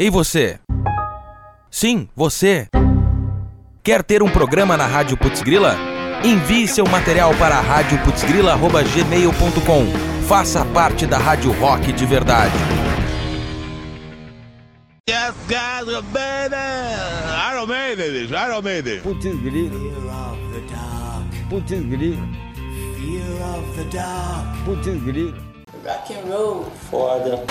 Ei você? Sim, você. Quer ter um programa na Rádio Putzgrila? Envie seu material para radioputzgrila.gmail.com. Faça parte da Rádio Rock de verdade. Yes, guys, baby! Iron Maiden, Iron Maiden. Putzgrila. Putzgrila. Fear of the dark. Putzgrila. Rock and roll. Foda.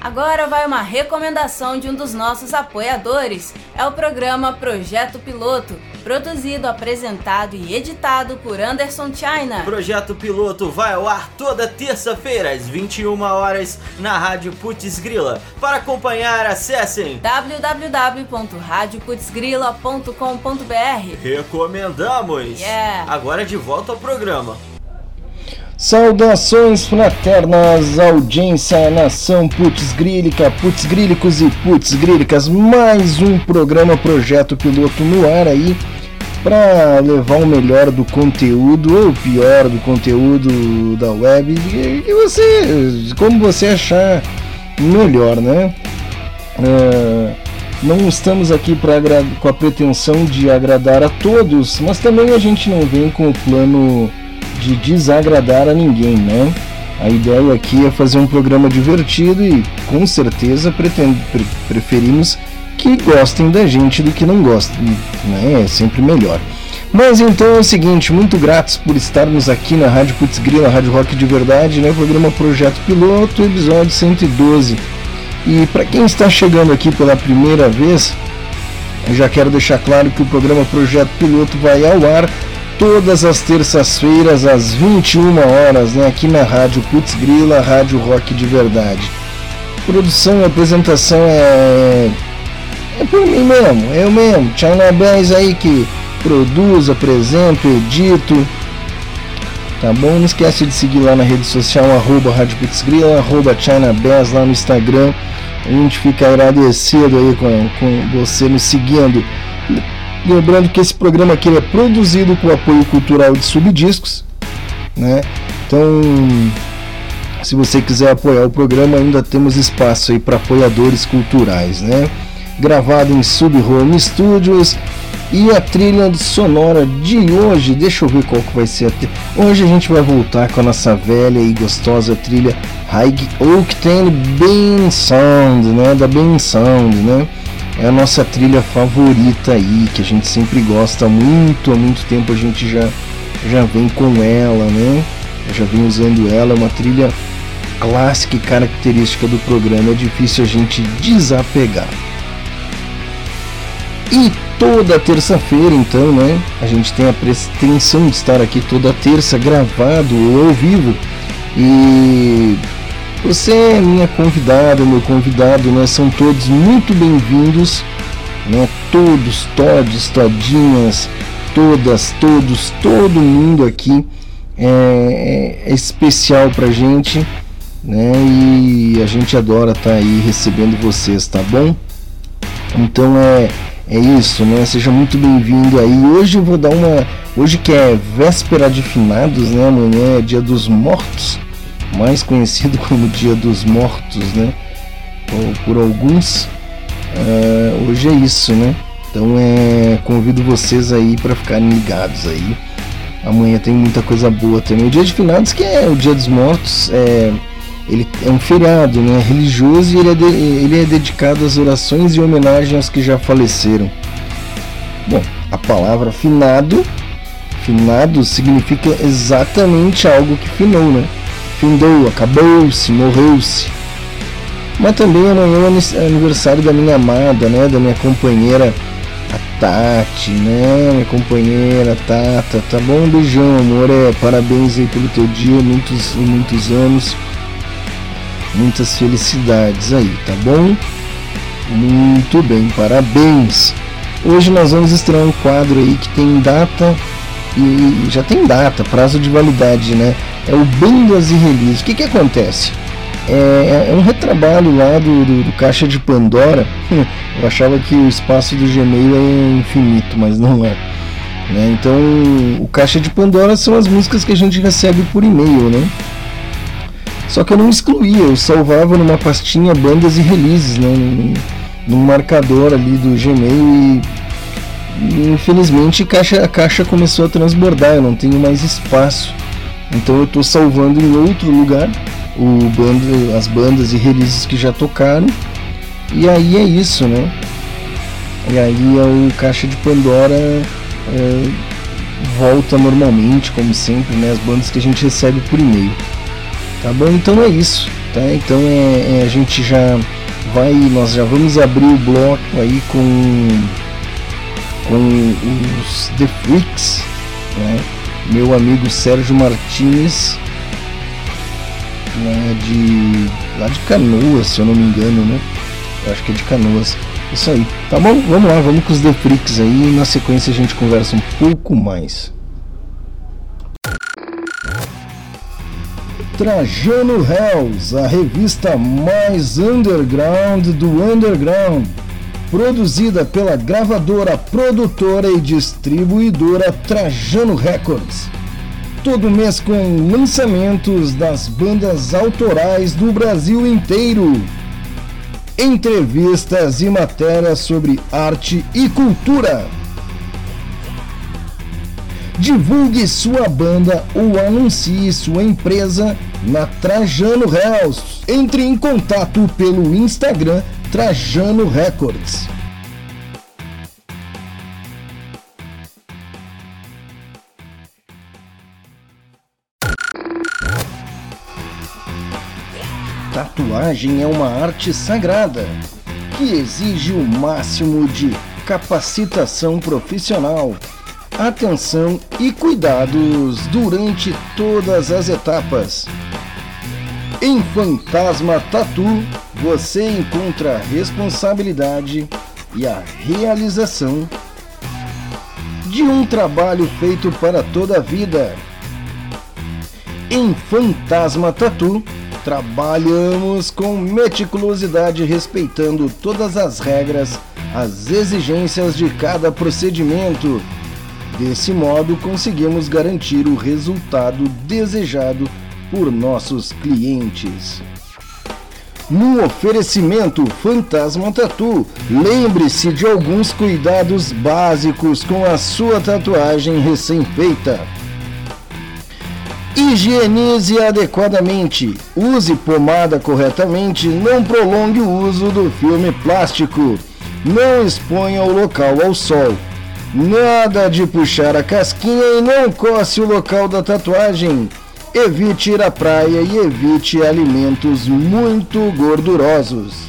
Agora vai uma recomendação de um dos nossos apoiadores. É o programa Projeto Piloto, produzido, apresentado e editado por Anderson China. Projeto Piloto vai ao ar toda terça-feira às 21 horas na Rádio Putz Grila. Para acompanhar, acessem www.radioputzgrila.com.br. Recomendamos. Yeah. Agora de volta ao programa. Saudações fraternas, audiência, nação putzgrílica, putzgrílicos e putzgrílicas, mais um programa Projeto Piloto no ar aí, para levar o melhor do conteúdo ou o pior do conteúdo da web, que você, como você achar melhor, né? Uh, não estamos aqui pra, com a pretensão de agradar a todos, mas também a gente não vem com o plano de desagradar a ninguém, né? A ideia aqui é fazer um programa divertido e com certeza pretendo, pre preferimos que gostem da gente do que não gostem, né? É sempre melhor. Mas então é o seguinte, muito gratos por estarmos aqui na Rádio Putz Grila, Rádio Rock de Verdade, né? Programa Projeto Piloto, episódio 112. E para quem está chegando aqui pela primeira vez, eu já quero deixar claro que o programa Projeto Piloto vai ao ar todas as terças-feiras às 21 horas, né, aqui na Rádio Putz Grila, Rádio Rock de Verdade. Produção e apresentação é é por mim mesmo, eu mesmo, China Bass aí que produz, apresento, edito. Tá bom? Não esquece de seguir lá na rede social, arroba Rádio Putzgrila, arroba China lá no Instagram. A gente fica agradecido aí com, com você nos seguindo. Lembrando que esse programa aqui é produzido com apoio cultural de Subdiscos, né? Então, se você quiser apoiar o programa, ainda temos espaço aí para apoiadores culturais, né? Gravado em Sub Home Studios e a trilha sonora de hoje, deixa eu ver qual que vai ser a trilha. Hoje a gente vai voltar com a nossa velha e gostosa trilha High Octane Ben Sound, né? Da Ben Sound, né? É a nossa trilha favorita aí, que a gente sempre gosta muito, há muito tempo a gente já, já vem com ela, né? já vem usando ela, é uma trilha clássica e característica do programa, é difícil a gente desapegar. E toda terça-feira, então, né? A gente tem a pretensão de estar aqui toda terça gravado ou ao vivo. E você é minha convidada, meu convidado, né? São todos muito bem-vindos, né? Todos, todos, todinhas, todas, todos, todo mundo aqui é, é especial pra gente, né? E a gente adora estar tá aí recebendo vocês, tá bom? Então é é isso, né? Seja muito bem-vindo aí. Hoje eu vou dar uma, hoje que é véspera de finados, né? Amanhã é Dia dos Mortos mais conhecido como Dia dos Mortos, né? Ou por alguns. Uh, hoje é isso, né? Então é, convido vocês aí para ficarem ligados aí. Amanhã tem muita coisa boa também. O Dia de Finados, que é o Dia dos Mortos, é, ele é um feriado né, religioso e ele é, de, ele é dedicado às orações e homenagem aos que já faleceram. Bom, a palavra finado, finado significa exatamente algo que finou, né? Findou, acabou-se, morreu-se. Mas também amanhã é aniversário da minha amada, né? Da minha companheira, a Tati, né? Minha companheira, Tata, tá bom? Um beijão, amor. É, parabéns aí pelo teu dia, muitos, muitos anos. Muitas felicidades aí, tá bom? Muito bem, parabéns. Hoje nós vamos estrear um quadro aí que tem data e já tem data, prazo de validade, né? É o Bandas e Release. O que que acontece? É, é um retrabalho lá do, do, do, Caixa de Pandora. Eu achava que o espaço do Gmail é infinito, mas não é. Né? Então, o Caixa de Pandora são as músicas que a gente recebe por e-mail, né? Só que eu não excluía, eu salvava numa pastinha bandas e releases, né? Num, num marcador ali do Gmail e infelizmente a caixa, a caixa começou a transbordar, eu não tenho mais espaço. Então eu estou salvando em outro lugar o bando, as bandas e releases que já tocaram. E aí é isso, né? E aí é o caixa de Pandora é, volta normalmente, como sempre, né? As bandas que a gente recebe por e-mail. Tá bom? Então é isso, tá? Então é, é, a gente já vai, nós já vamos abrir o bloco aí com com os The Freaks, né? Meu amigo Sérgio Martins, né? de lá de Canoas, se eu não me engano, né? Eu acho que é de Canoas. Isso aí. Tá bom? Vamos lá, vamos com os The Freaks aí na sequência a gente conversa um pouco mais. Trajano Hells, a revista mais underground do underground, produzida pela gravadora, produtora e distribuidora Trajano Records. Todo mês com lançamentos das bandas autorais do Brasil inteiro. Entrevistas e matérias sobre arte e cultura. Divulgue sua banda ou anuncie sua empresa na Trajano Hells. Entre em contato pelo Instagram Trajano Records. Tatuagem é uma arte sagrada que exige o máximo de capacitação profissional, atenção e cuidados durante todas as etapas. Em Fantasma Tatu, você encontra a responsabilidade e a realização de um trabalho feito para toda a vida. Em Fantasma Tatu, trabalhamos com meticulosidade, respeitando todas as regras, as exigências de cada procedimento. Desse modo, conseguimos garantir o resultado desejado por nossos clientes. No oferecimento Fantasma Tatu, lembre-se de alguns cuidados básicos com a sua tatuagem recém-feita. Higienize adequadamente, use pomada corretamente, não prolongue o uso do filme plástico, não exponha o local ao sol. Nada de puxar a casquinha e não coce o local da tatuagem. Evite ir à praia e evite alimentos muito gordurosos.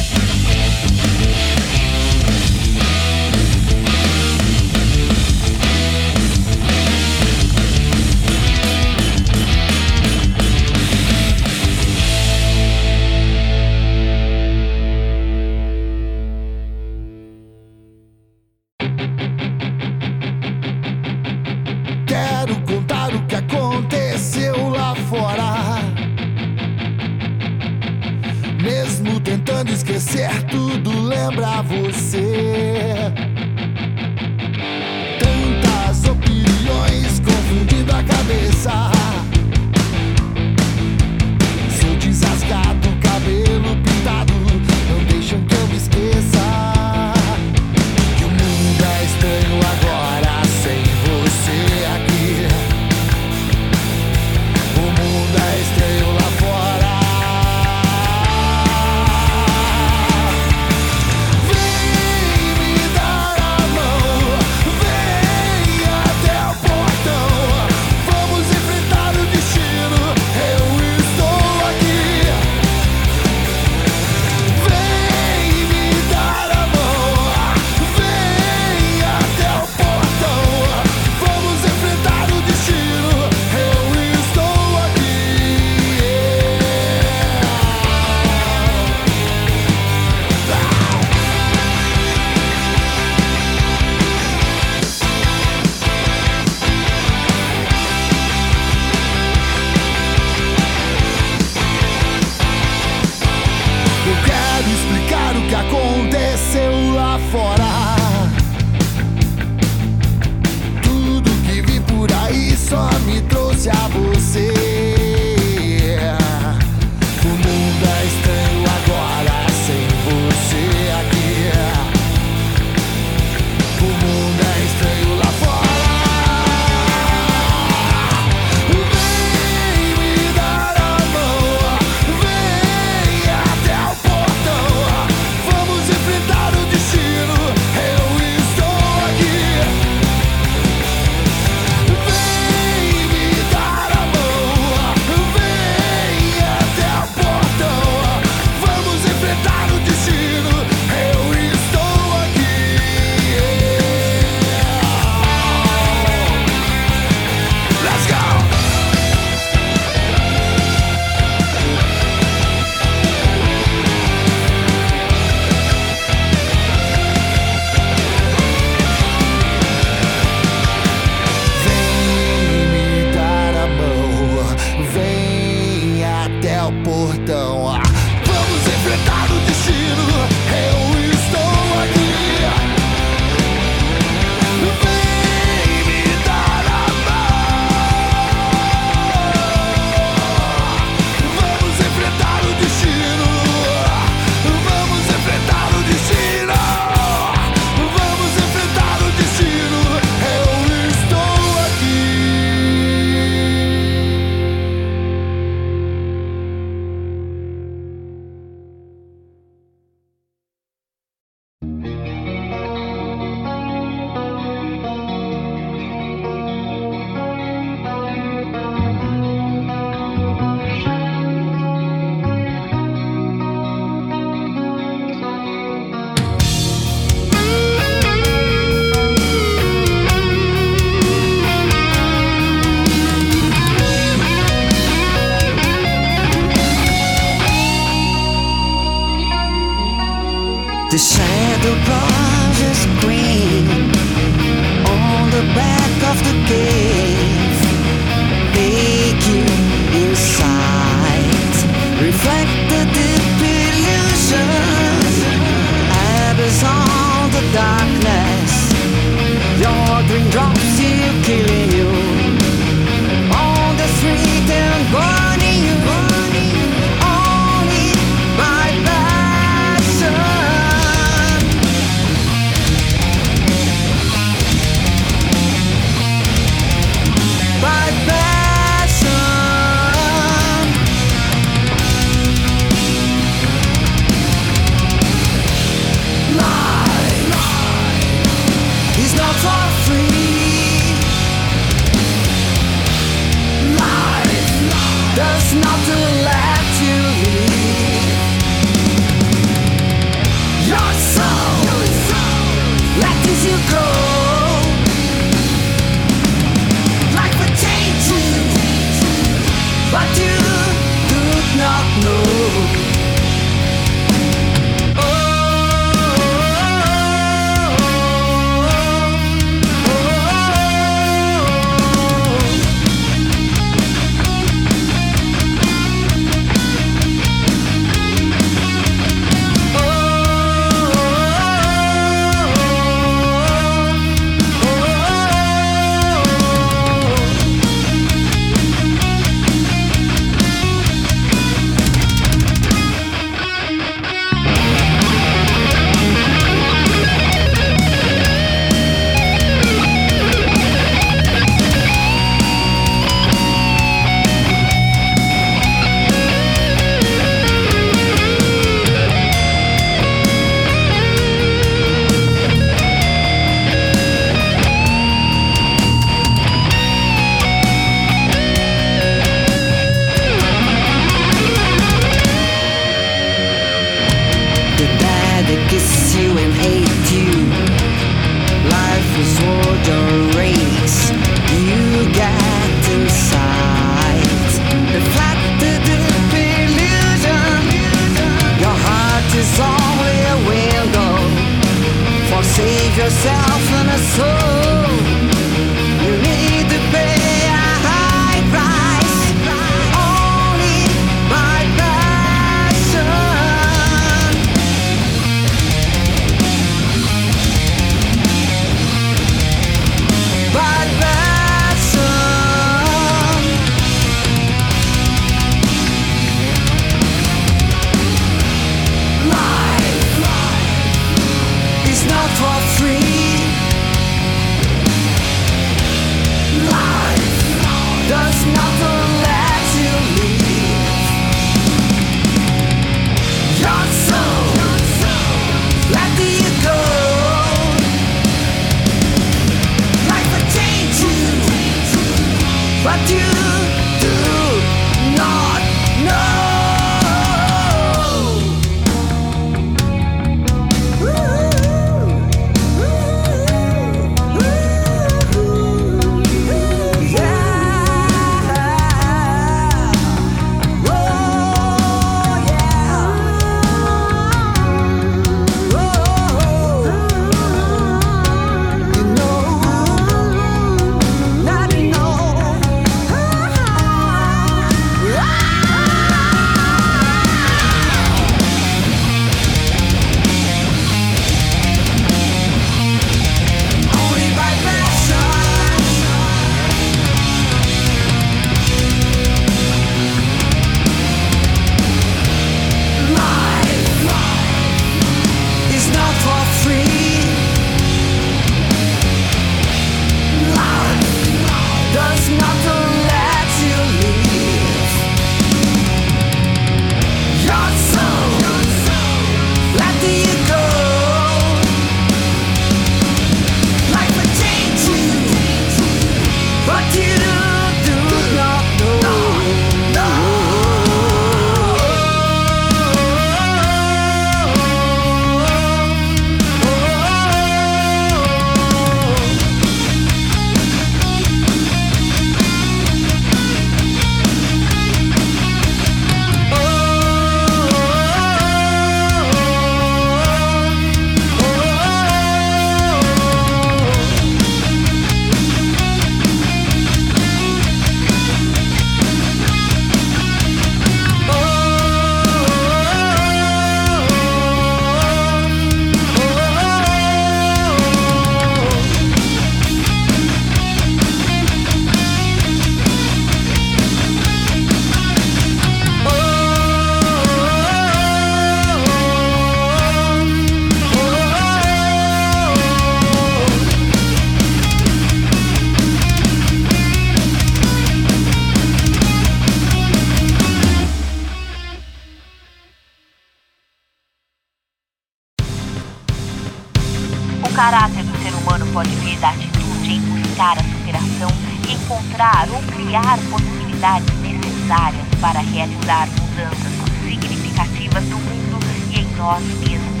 Superação e encontrar ou criar possibilidades necessárias para realizar mudanças significativas no mundo e em nós mesmos.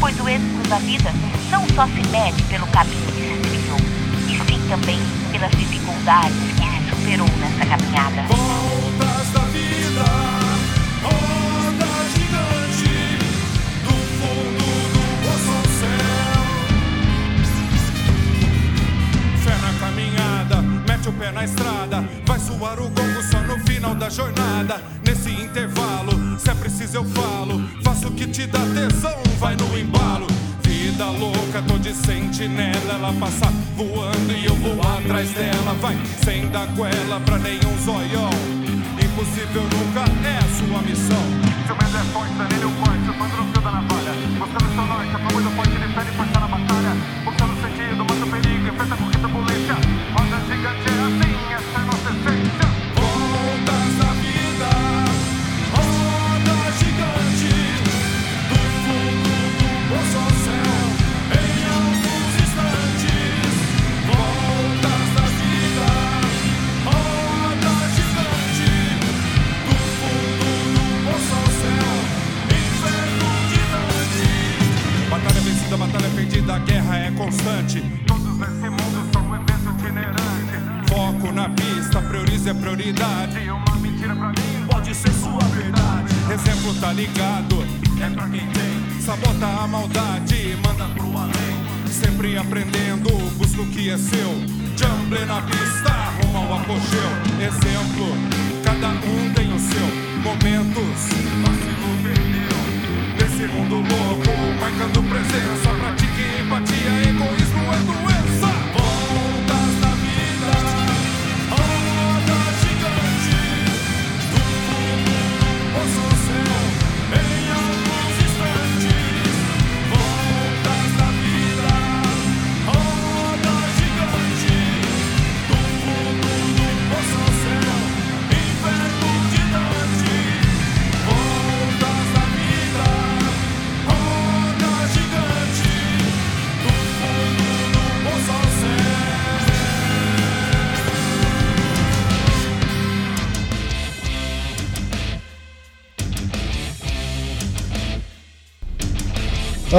Pois o êxito da vida não só se mede pelo caminho que se trilhou, e sim também pelas dificuldades que se superou nessa caminhada. Voltas da vida, na estrada, vai suar o gongo só no final da jornada. Nesse intervalo, se é preciso eu falo, faço o que te dá tesão, vai no embalo. Vida louca, tô de sentinela. Ela passa voando e eu vou atrás dela. Vai sem dar goela pra nenhum zoião. Impossível nunca é a sua missão. Seu medo é forte, danele o forte. Surfando no fio da navalha. Buscando seu norte, a família forte, ele pede força o que é seu. Jumble na pista, rumo ao apogeu. Exemplo, cada um tem o seu. Momentos,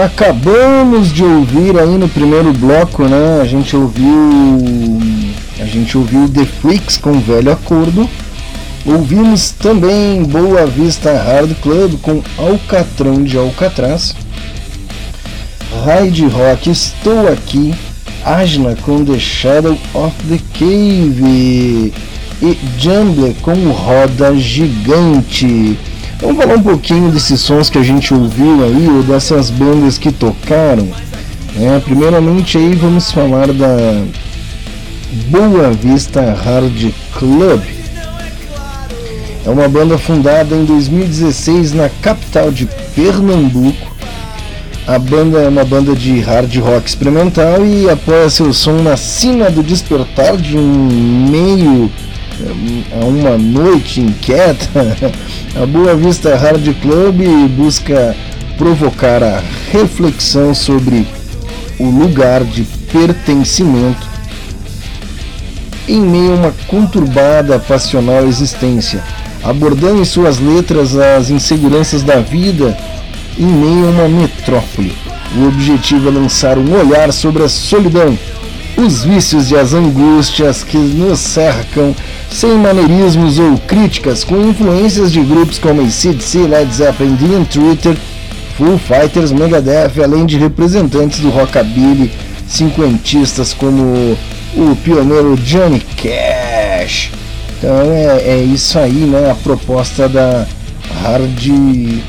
Acabamos de ouvir aí no primeiro bloco, né? A gente ouviu. A gente ouviu The Freaks com Velho Acordo. Ouvimos também Boa Vista Hard Club com Alcatrão de Alcatraz. Ride Rock Estou Aqui. Asna com The Shadow of the Cave. E Jumble com Roda Gigante. Vamos falar um pouquinho desses sons que a gente ouviu aí, ou dessas bandas que tocaram. né? primeiramente aí vamos falar da Boa Vista Hard Club. É uma banda fundada em 2016 na capital de Pernambuco. A banda é uma banda de hard rock experimental e apoia seu som na cima do despertar de um meio a uma noite inquieta, a Boa Vista Hard Club busca provocar a reflexão sobre o lugar de pertencimento em meio a uma conturbada passional existência, abordando em suas letras as inseguranças da vida em meio a uma metrópole. O objetivo é lançar um olhar sobre a solidão, os vícios e as angústias que nos cercam, sem maneirismos ou críticas, com influências de grupos como ACDC, Led Zeppelin, Dream Theater, Foo Fighters, Megadeth, além de representantes do rockabilly, cinquentistas como o pioneiro Johnny Cash. Então é, é isso aí, né? A proposta da Hard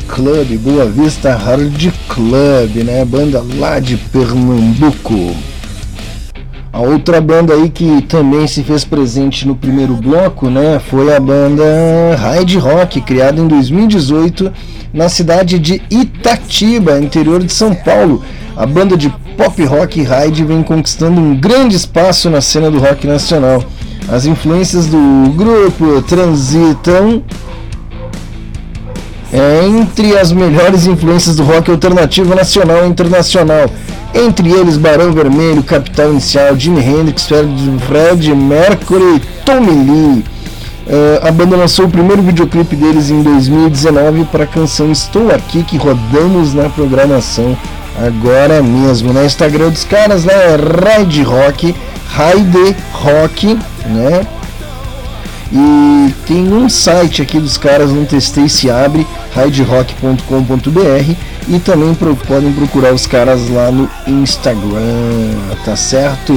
Club, Boa Vista Hard Club, né? Banda lá de Pernambuco. A outra banda aí que também se fez presente no primeiro bloco, né, foi a banda Ride Rock, criada em 2018 na cidade de Itatiba, interior de São Paulo. A banda de pop rock Ride vem conquistando um grande espaço na cena do rock nacional. As influências do grupo transitam é, entre as melhores influências do rock alternativo nacional e internacional. Entre eles Barão Vermelho, Capital Inicial, Jimi Hendrix, Fred Mercury e Tommy Lee. É, a o primeiro videoclipe deles em 2019 para a canção Estou Aqui, que rodamos na programação agora mesmo. No Instagram dos caras lá é Ride Rock, Ride Rock, né? E tem um site aqui dos caras, não testei se abre, riderock.com.br e também pro, podem procurar os caras lá no Instagram, tá certo?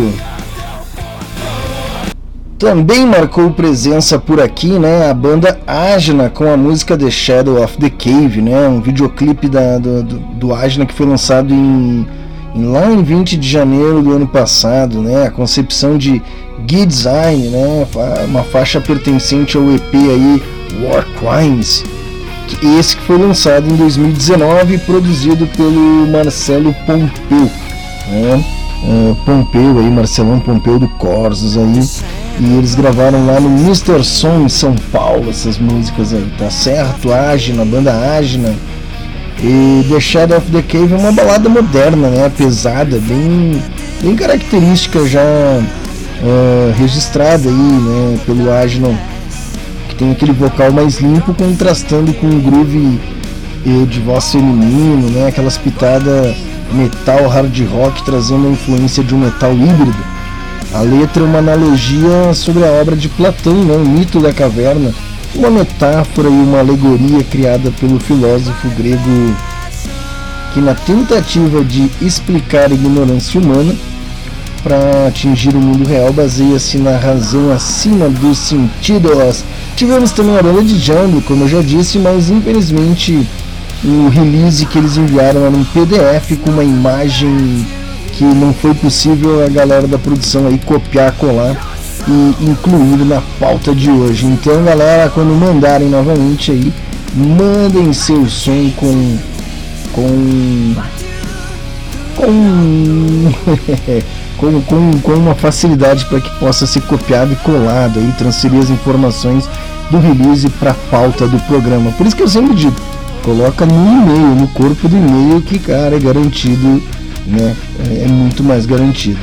Também marcou presença por aqui, né, a banda Ajna com a música The Shadow of the Cave, né, um videoclipe da, do, do, Ajna que foi lançado em, em, lá em 20 de janeiro do ano passado, né, a concepção de Gui Design, né, uma faixa pertencente ao EP aí War Crimes, esse que foi lançado em 2019 produzido pelo Marcelo Pompeu, né, uh, Pompeu aí, Marcelão Pompeu do Corsos aí, e eles gravaram lá no Mr. Som em São Paulo essas músicas aí, tá certo? Agna, banda Agna. E The Shadow of the Cave é uma balada moderna, né? Pesada, bem, bem característica já uh, registrada aí, né? Pelo que tem aquele vocal mais limpo contrastando com o groove de voz feminino, né? Aquelas pitadas metal hard rock trazendo a influência de um metal híbrido. A letra é uma analogia sobre a obra de Platão, né, o mito da caverna, uma metáfora e uma alegoria criada pelo filósofo grego que na tentativa de explicar a ignorância humana para atingir o mundo real baseia-se na razão acima dos sentidos. Tivemos também a banda de Django, como eu já disse, mas infelizmente o release que eles enviaram era um PDF com uma imagem que não foi possível a galera da produção aí copiar, colar e incluir na pauta de hoje. Então, galera, quando mandarem novamente aí, mandem seu som com com com com, com, com uma facilidade para que possa ser copiado e colado aí, transferir as informações do release para pauta do programa. Por isso que eu sempre digo, coloca no e-mail, no corpo do e-mail que cara é garantido, né? É, é muito mais garantido.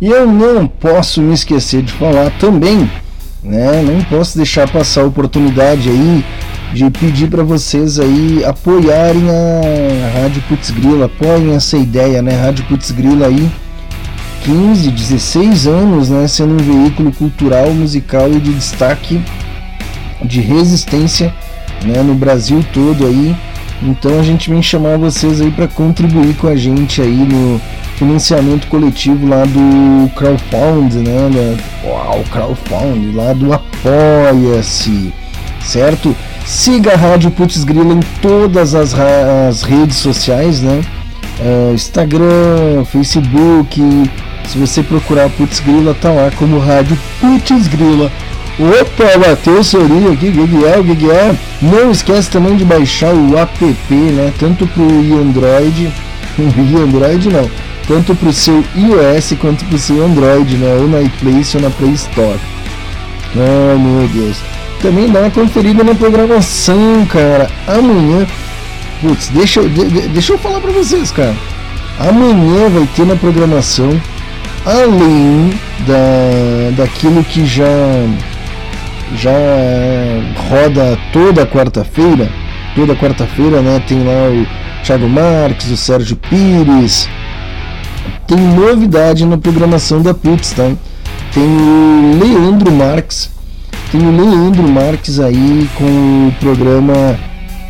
E eu não posso me esquecer de falar também né? Não posso deixar passar a oportunidade aí de pedir para vocês aí apoiarem a Rádio Putz Grila, apoiem essa ideia, né? Rádio Putz Grila aí 15, 16 anos, né, sendo um veículo cultural, musical e de destaque de resistência, né, no Brasil todo aí. Então a gente vem chamar vocês aí para contribuir com a gente aí no financiamento coletivo lá do crowdfund, né? Uau, crowdfund lá do Apoia-se, certo? Siga a Rádio Putz Grila em todas as, as redes sociais, né? Uh, Instagram, Facebook. Se você procurar Putz Grila, tá lá como Rádio Putz Grila. Opa, bateu o sorinho aqui, Guiguel, Guiguel. Não esquece também de baixar o app, né? Tanto pro Android, Android não, tanto para o seu iOS quanto para o seu Android, né? ou na iPlace ou na Play Store. Ai meu Deus. Também dá uma conferida na programação, cara. Amanhã, putz, deixa, de, deixa eu falar para vocês, cara. Amanhã vai ter na programação, além da, daquilo que já já roda toda quarta-feira, toda quarta-feira, né? Tem lá o Thiago Marques, o Sérgio Pires, tem novidade na programação da Putz, tá? Tem o Leandro Marques, tem o Leandro Marques aí com o programa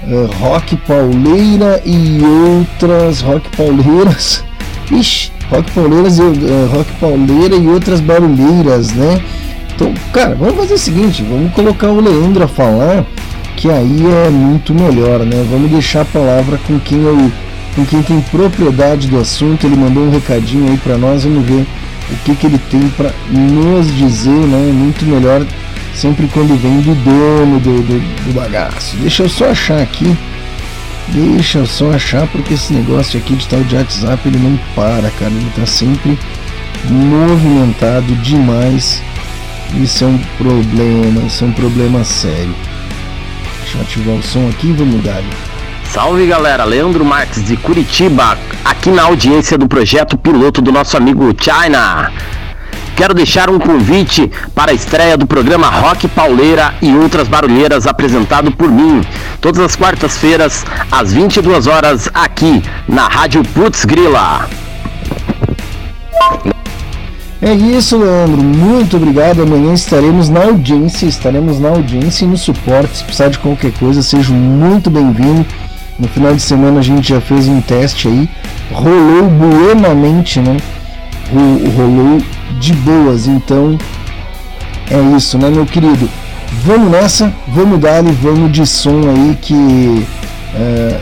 uh, Rock Pauleira e outras Rock Pauleiras. Ixi, Rock Pauleiras e uh, Rock Pauleira e outras barulheiras, né? Então, cara, vamos fazer o seguinte, vamos colocar o Leandro a falar, que aí é muito melhor, né? Vamos deixar a palavra com quem eu com quem tem propriedade do assunto. Ele mandou um recadinho aí para nós, vamos ver o que, que ele tem para nos dizer, né? Muito melhor sempre quando vem do dono do, do, do bagaço. Deixa eu só achar aqui. Deixa eu só achar, porque esse negócio aqui de tal de WhatsApp ele não para, cara. Ele tá sempre movimentado demais. Isso é um problema, isso é um problema sério. Deixa eu ativar o som aqui e vamos dar. Salve galera, Leandro Marques de Curitiba, aqui na audiência do projeto piloto do nosso amigo China. Quero deixar um convite para a estreia do programa Rock Pauleira e outras barulheiras apresentado por mim, todas as quartas-feiras às 22 horas aqui na Rádio Putz Grila. É isso, Leandro. Muito obrigado. Amanhã estaremos na audiência, estaremos na audiência e no suporte. Se precisar de qualquer coisa, seja muito bem-vindo. No final de semana a gente já fez um teste aí, rolou buenamente, né? Rolou de boas, então é isso, né, meu querido? Vamos nessa, vamos dar e vamos de som aí que uh,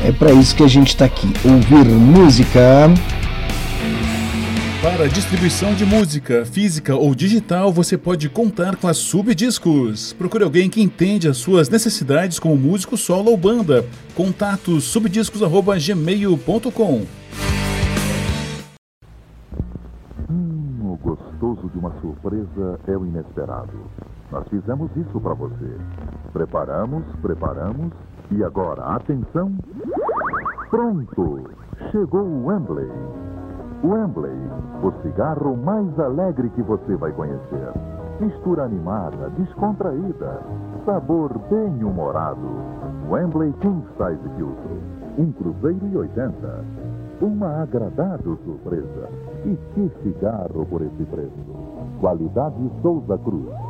é para isso que a gente está aqui, ouvir música. Para distribuição de música, física ou digital, você pode contar com a Subdiscos. Procure alguém que entende as suas necessidades como músico solo ou banda. Contato subdiscos@gmail.com. gostoso de uma surpresa é o inesperado. Nós fizemos isso para você. Preparamos, preparamos e agora, atenção! Pronto! Chegou o Wembley. Wembley, o cigarro mais alegre que você vai conhecer. Mistura animada, descontraída, sabor bem humorado. Wembley King Size Filtro, um cruzeiro e oitenta uma agradável surpresa. E que cigarro por esse preço! Qualidade Souza Cruz.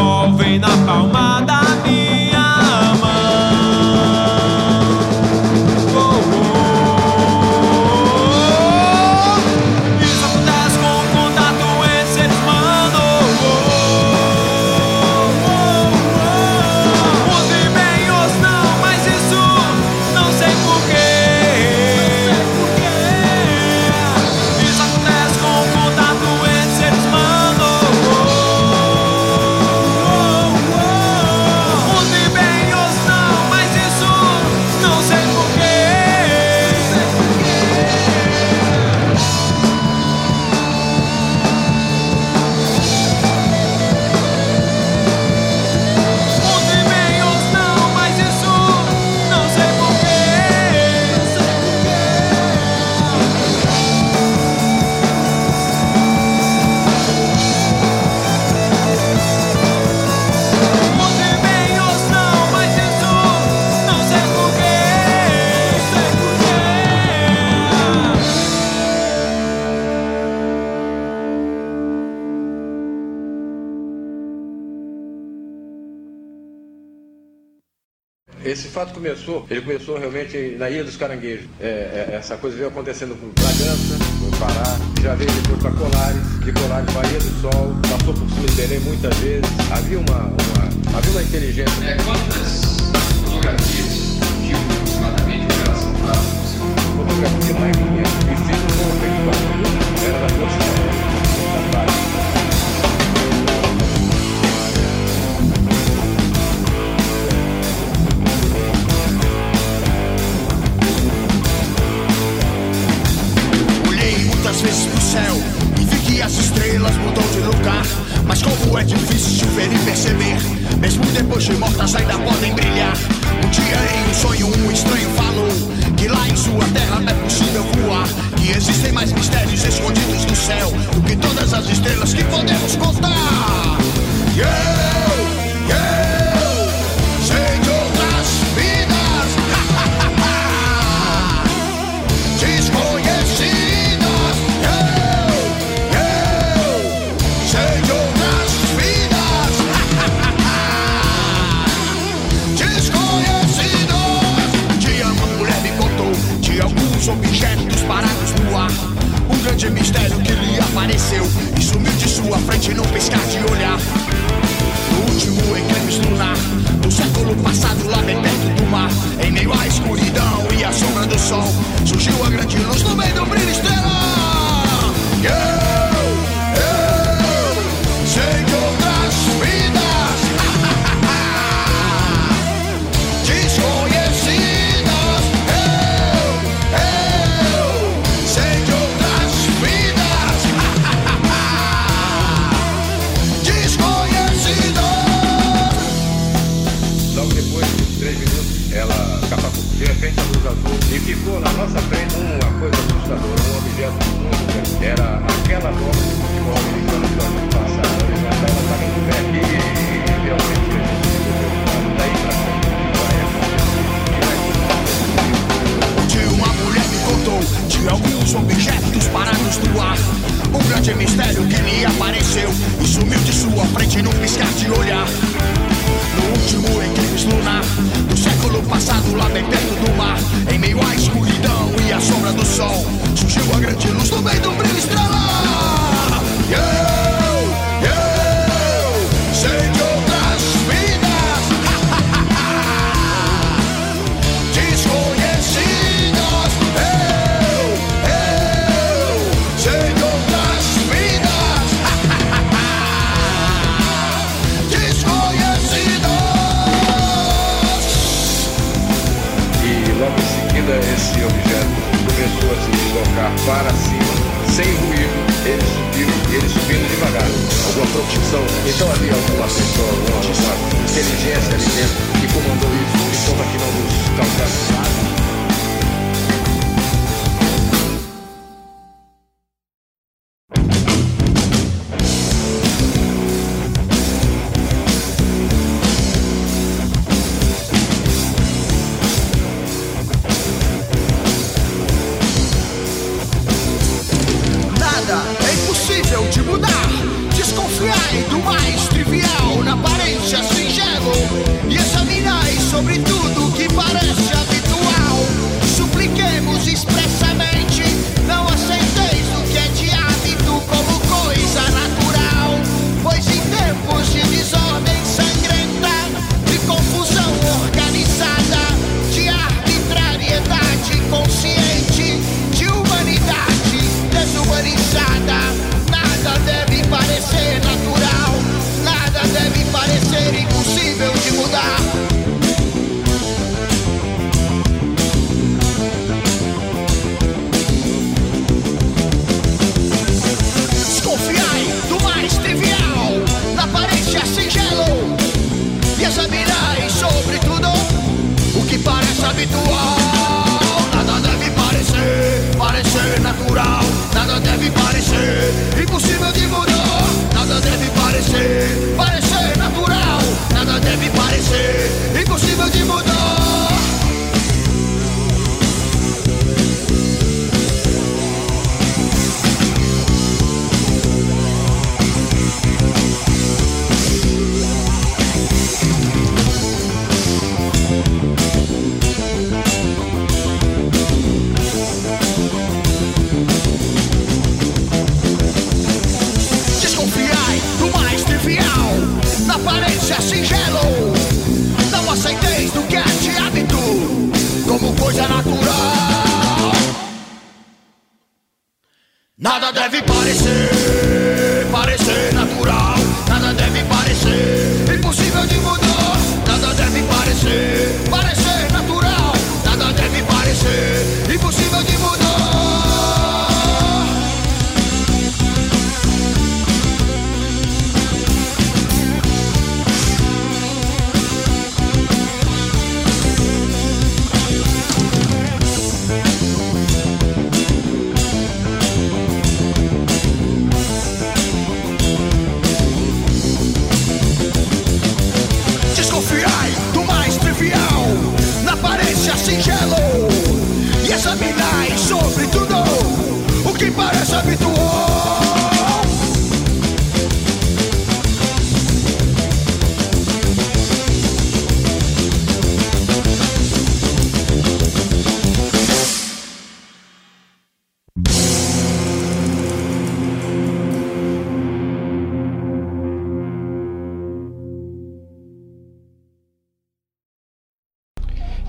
sol vem na palma. começou, ele começou realmente na Ilha dos Caranguejos. É, é, essa coisa veio acontecendo com Bragança, com Pará, já veio depois para Colares, de Colares Bahia do Sol, passou por cima de Belém muitas vezes. Havia uma, uma, havia uma inteligência. É, quantas fotografias de aproximadamente Operação Prazo você Fotografia mais minha, e fiz com o feito para né? era da Força as estrelas mudam de lugar. Mas como é difícil ver e perceber, mesmo depois de mortas ainda podem brilhar. Um dia em um sonho, um estranho falou que lá em sua terra não é possível voar. Que existem mais mistérios escondidos no céu do que todas as estrelas que podemos contar. Yeah, yeah.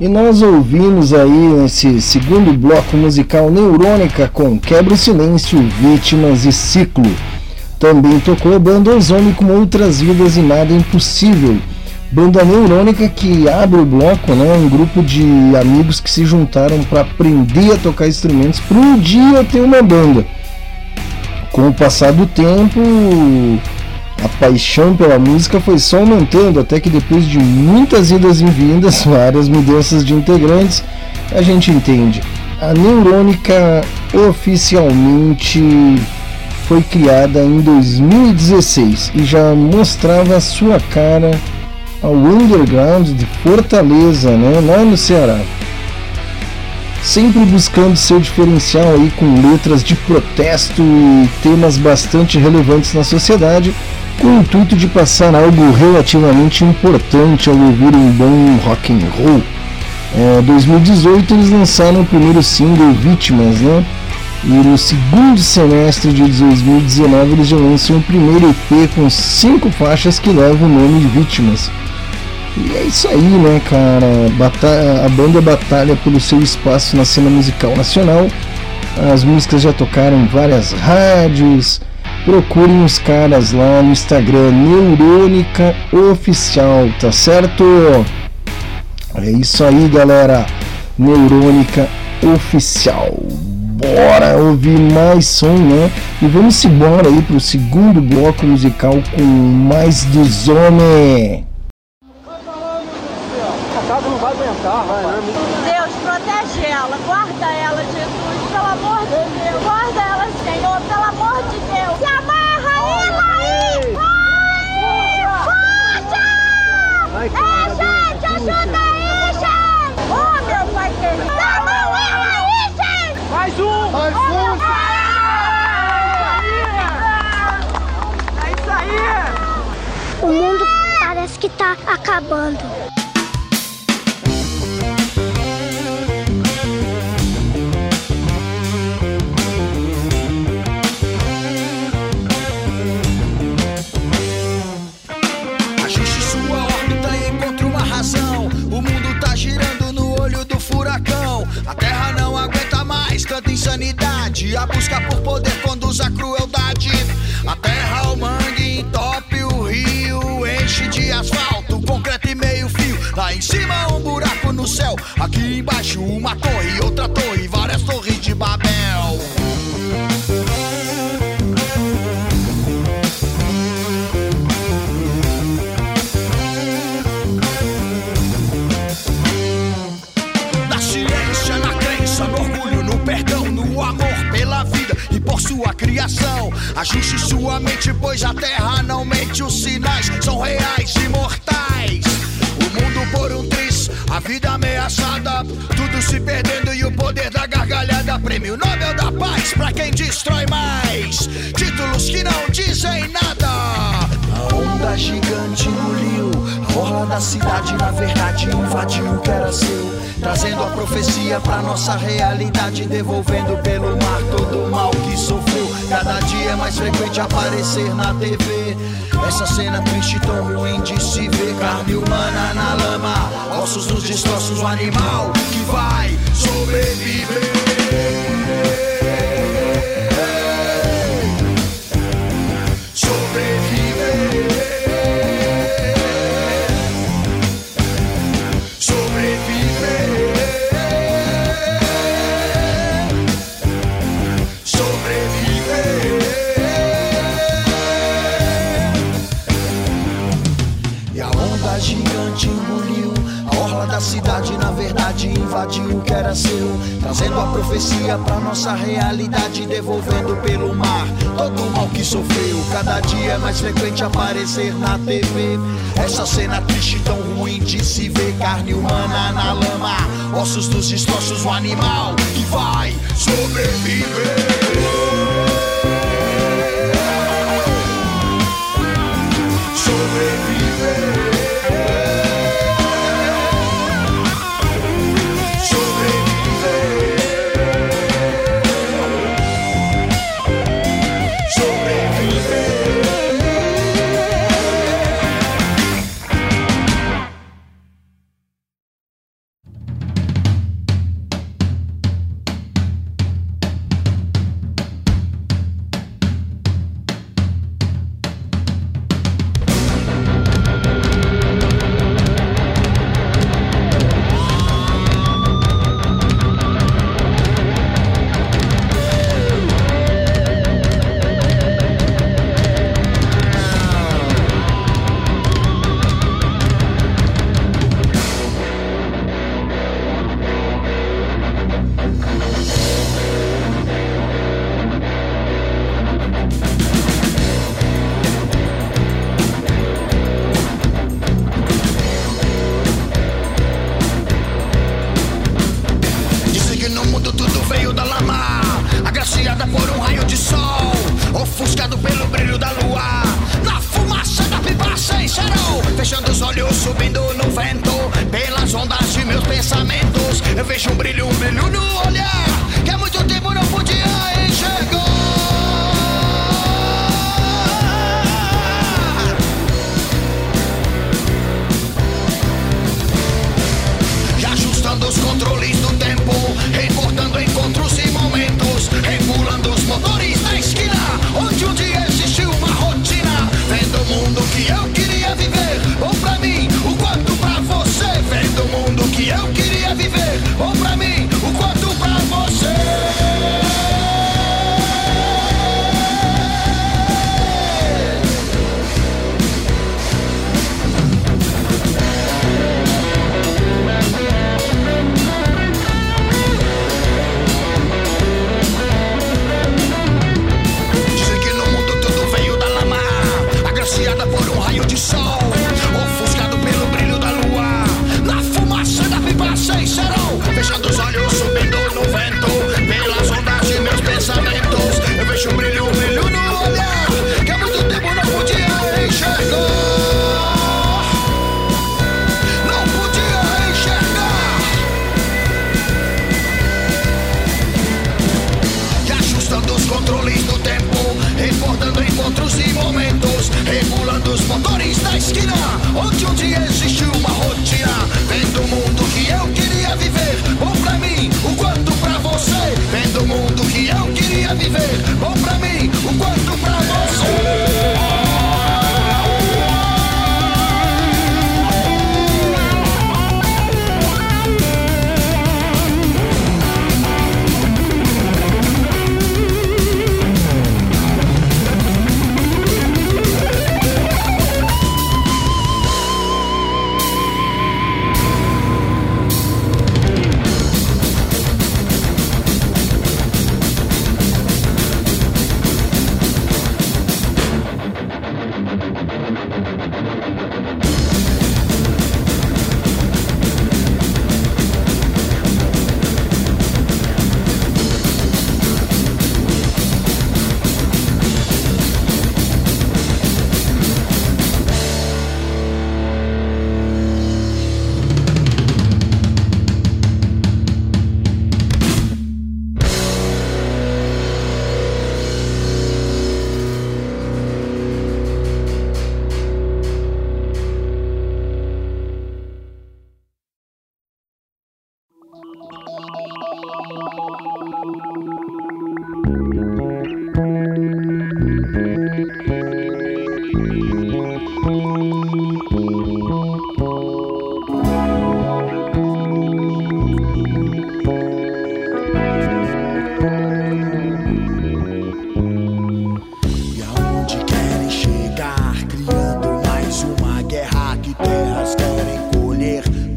E nós ouvimos aí nesse segundo bloco musical Neurônica com Quebra o Silêncio, Vítimas e Ciclo. Também tocou a banda Ozone com Outras Vidas e Nada Impossível. Banda Neurônica que abre o bloco, né? Um grupo de amigos que se juntaram para aprender a tocar instrumentos para um dia ter uma banda. Com o passar do tempo, a paixão pela música foi só aumentando até que depois de muitas idas e vindas, várias mudanças de integrantes, a gente entende. A Neurônica oficialmente foi criada em 2016 e já mostrava sua cara ao underground de Fortaleza, né, lá no Ceará sempre buscando seu diferencial aí com letras de protesto e temas bastante relevantes na sociedade, com o intuito de passar algo relativamente importante ao ouvir um bom rock and roll. É, 2018 eles lançaram o primeiro single Vítimas, né? E no segundo semestre de 2019 eles já lançam o primeiro EP com cinco faixas que levam o nome de Vítimas. E é isso aí, né, cara? a banda batalha pelo seu espaço na cena musical nacional. As músicas já tocaram em várias rádios. Procurem os caras lá no Instagram Neurônica Oficial, tá certo? É isso aí, galera. Neurônica Oficial bora ouvir mais som, né? E vamos embora aí pro segundo bloco musical com mais dos homens. Vai né? Deus, protege ela, guarda ela, Jesus, pelo amor de Deus. Guarda ela, Senhor, pelo amor de Deus. Se amarra ela aí! Vai! Força! É, gente, ajuda aí, gente! Oh, meu pai querido! Dá mão ela aí, gente! Mais um! Mais um! É isso aí! O mundo parece que tá acabando. A busca por poder conduz à crueldade. A terra, o mangue, entope o rio. Enche de asfalto, concreto e meio fio. Lá em cima, um buraco no céu. Aqui embaixo, uma torre, outra torre. Ajuste sua mente, pois a terra não mente. Os sinais são reais e mortais. O mundo por um triz, a vida ameaçada. Tudo se perdendo e o poder da gargalhada. Prêmio Nobel da Paz pra quem destrói mais. Títulos que não dizem nada. A onda gigante engoliu orla da cidade, na verdade invadiu o que era seu. Trazendo a profecia pra nossa realidade, devolvendo pelo mar todo o mal que sofreu. Cada dia é mais frequente aparecer na TV. Essa cena triste, tão ruim de se ver. Carne humana na lama, ossos dos destroços, o animal que vai sobreviver. trazendo a profecia pra nossa realidade, devolvendo pelo mar todo o mal que sofreu. Cada dia é mais frequente aparecer na TV. Essa cena triste, tão ruim de se ver, carne humana na lama, ossos dos destroços, o animal que vai sobreviver. Sobreviver.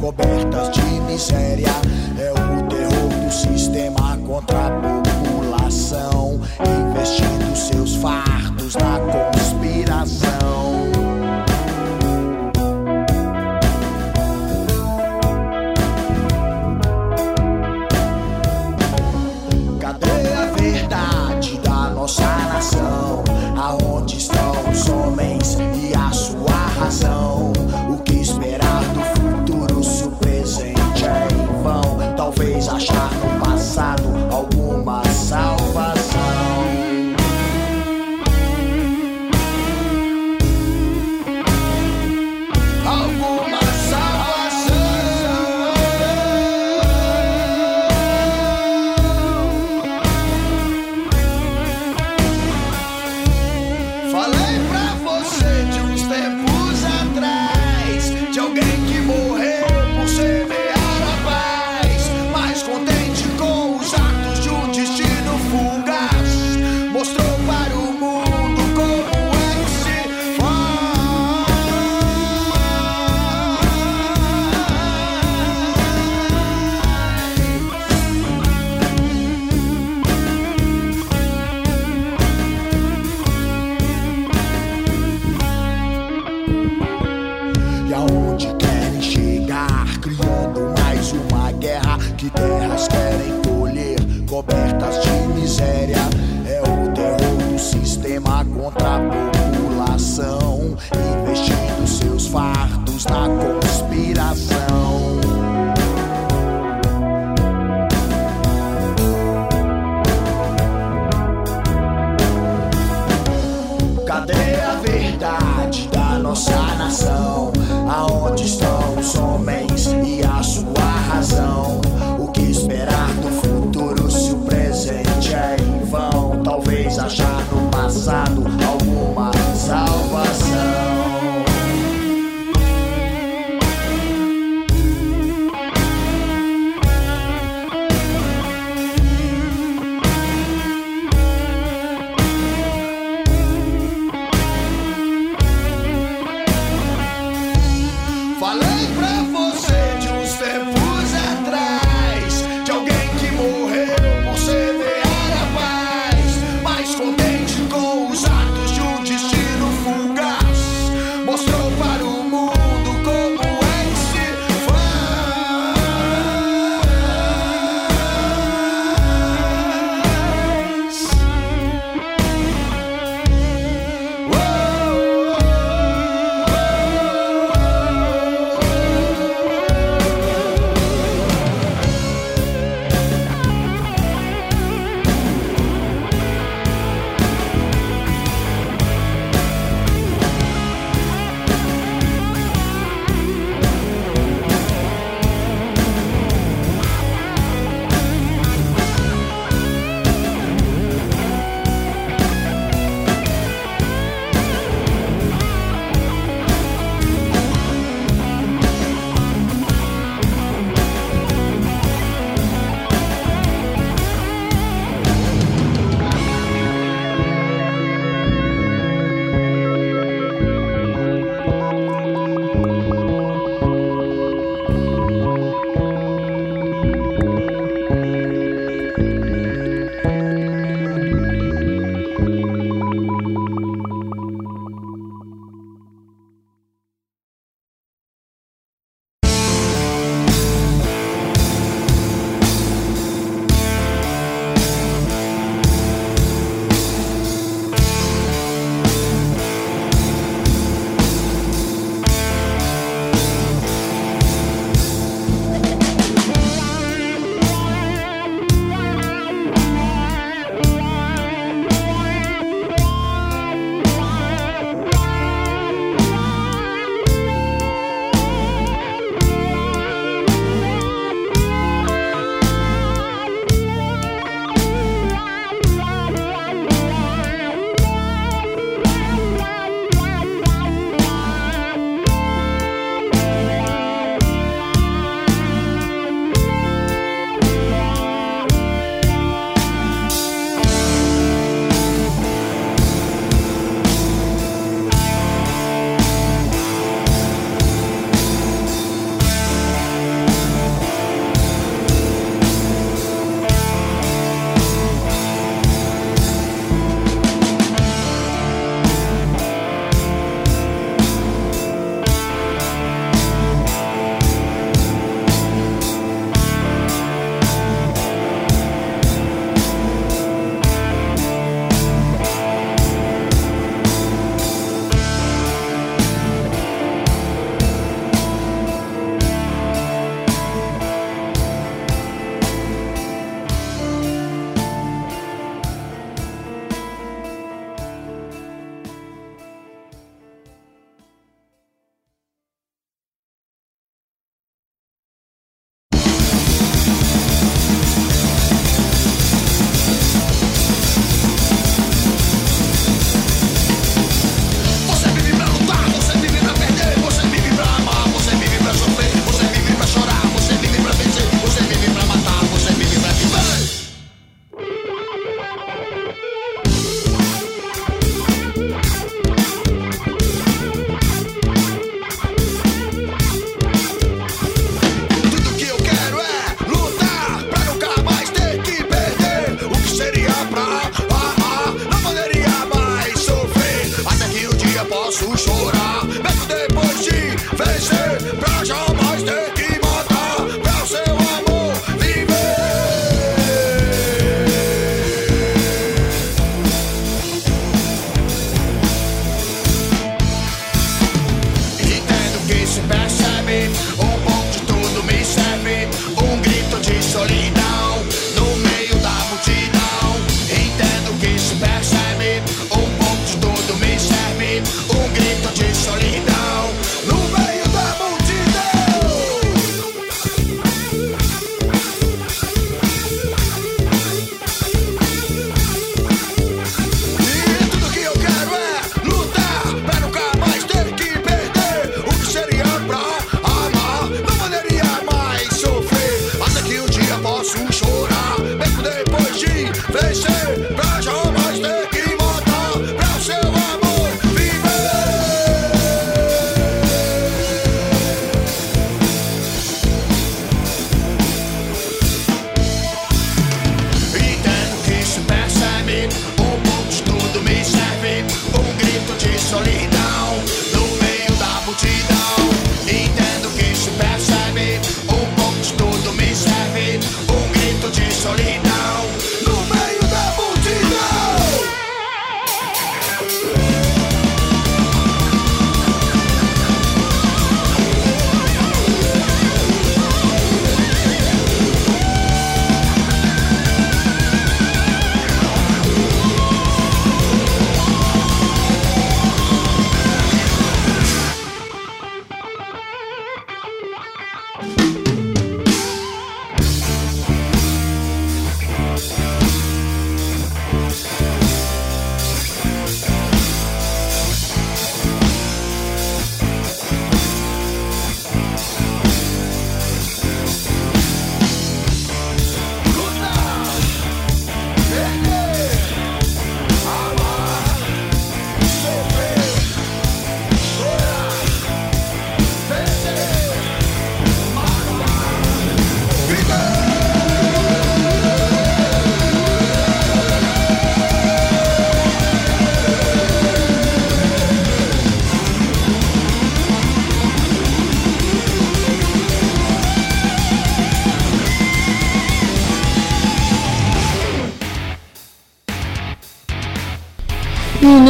cobertas de miséria. É o terror do sistema contra a população, investindo seus fardos na conspiração.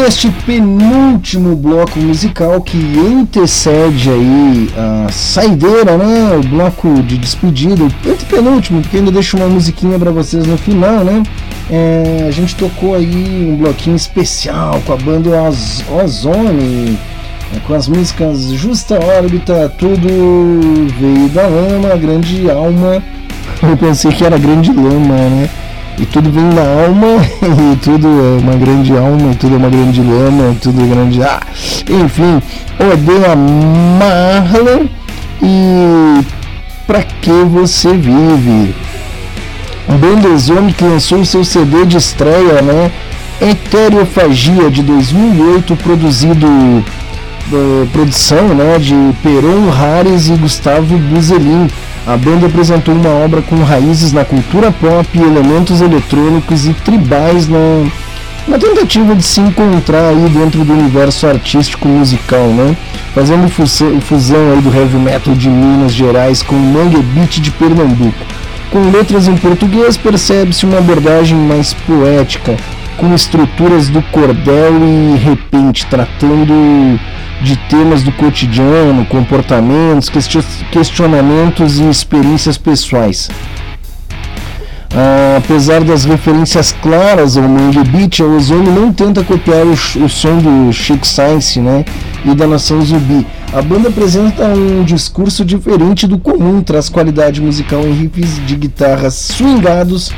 Neste penúltimo bloco musical que antecede aí a saideira, né? O bloco de despedida, o penúltimo, porque ainda deixo uma musiquinha para vocês no final, né? É, a gente tocou aí um bloquinho especial com a banda Oz Ozone, é, com as músicas Justa Órbita, Tudo Veio da Lama, Grande Alma. Eu pensei que era Grande Lama, né? E tudo vem da alma, e tudo é uma grande alma, e tudo é uma grande lama, e tudo é grande. Ah, enfim, odeia Marlon e Pra que você vive? Bandezone que lançou seu CD de estreia, né? Eterofagia de 2008, produzido eh, produção, né, de Peron Hares e Gustavo Buzelin. A banda apresentou uma obra com raízes na cultura pop, elementos eletrônicos e tribais na, na tentativa de se encontrar aí dentro do universo artístico musical, né? Fazendo fusão, fusão aí do heavy metal de Minas Gerais com o mangue beat de Pernambuco. Com letras em português percebe-se uma abordagem mais poética, com estruturas do cordel e repente, tratando de temas do cotidiano, comportamentos, questionamentos e experiências pessoais. Ah, apesar das referências claras ao Mangue Beat, a Ozone não tenta copiar o, o, som do Chico Science né, e da Nação Zumbi. A banda apresenta um discurso diferente do comum, traz qualidade musical em riffs de guitarras swingados,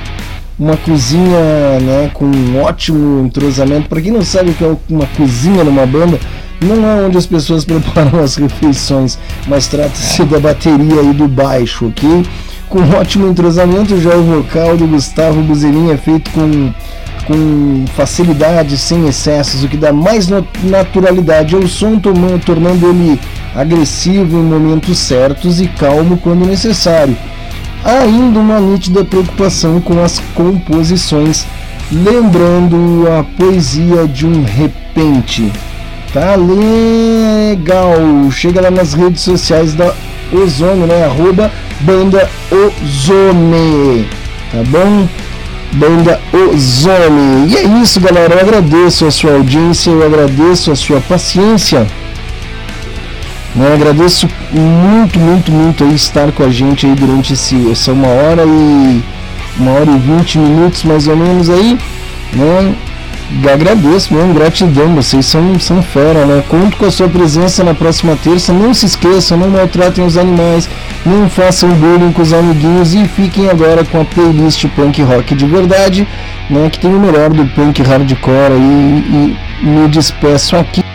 uma cozinha né, com um ótimo entrosamento. Para quem não sabe o que é uma cozinha numa banda, não é onde as pessoas preparam as refeições, mas trata-se da bateria e do baixo, ok? Com ótimo entrosamento, já o vocal do Gustavo Buzerin é feito com, com facilidade, sem excessos, o que dá mais naturalidade ao som, tornando ele agressivo em momentos certos e calmo quando necessário. Há ainda uma nítida preocupação com as composições, lembrando a poesia de um repente. Tá legal. Chega lá nas redes sociais da Ozone, né? Arroba Banda Ozone. Tá bom? Banda Ozone. E é isso, galera. Eu agradeço a sua audiência, eu agradeço a sua paciência. Né? Agradeço muito, muito, muito aí estar com a gente aí durante esse, essa uma hora e uma hora e vinte minutos mais ou menos aí, né? Agradeço mesmo, gratidão, vocês são, são fera, né? Conto com a sua presença na próxima terça. Não se esqueçam, não maltratem os animais, não façam bullying com os amiguinhos e fiquem agora com a playlist punk rock de verdade, né? Que tem o melhor do punk hardcore aí e me despeço aqui.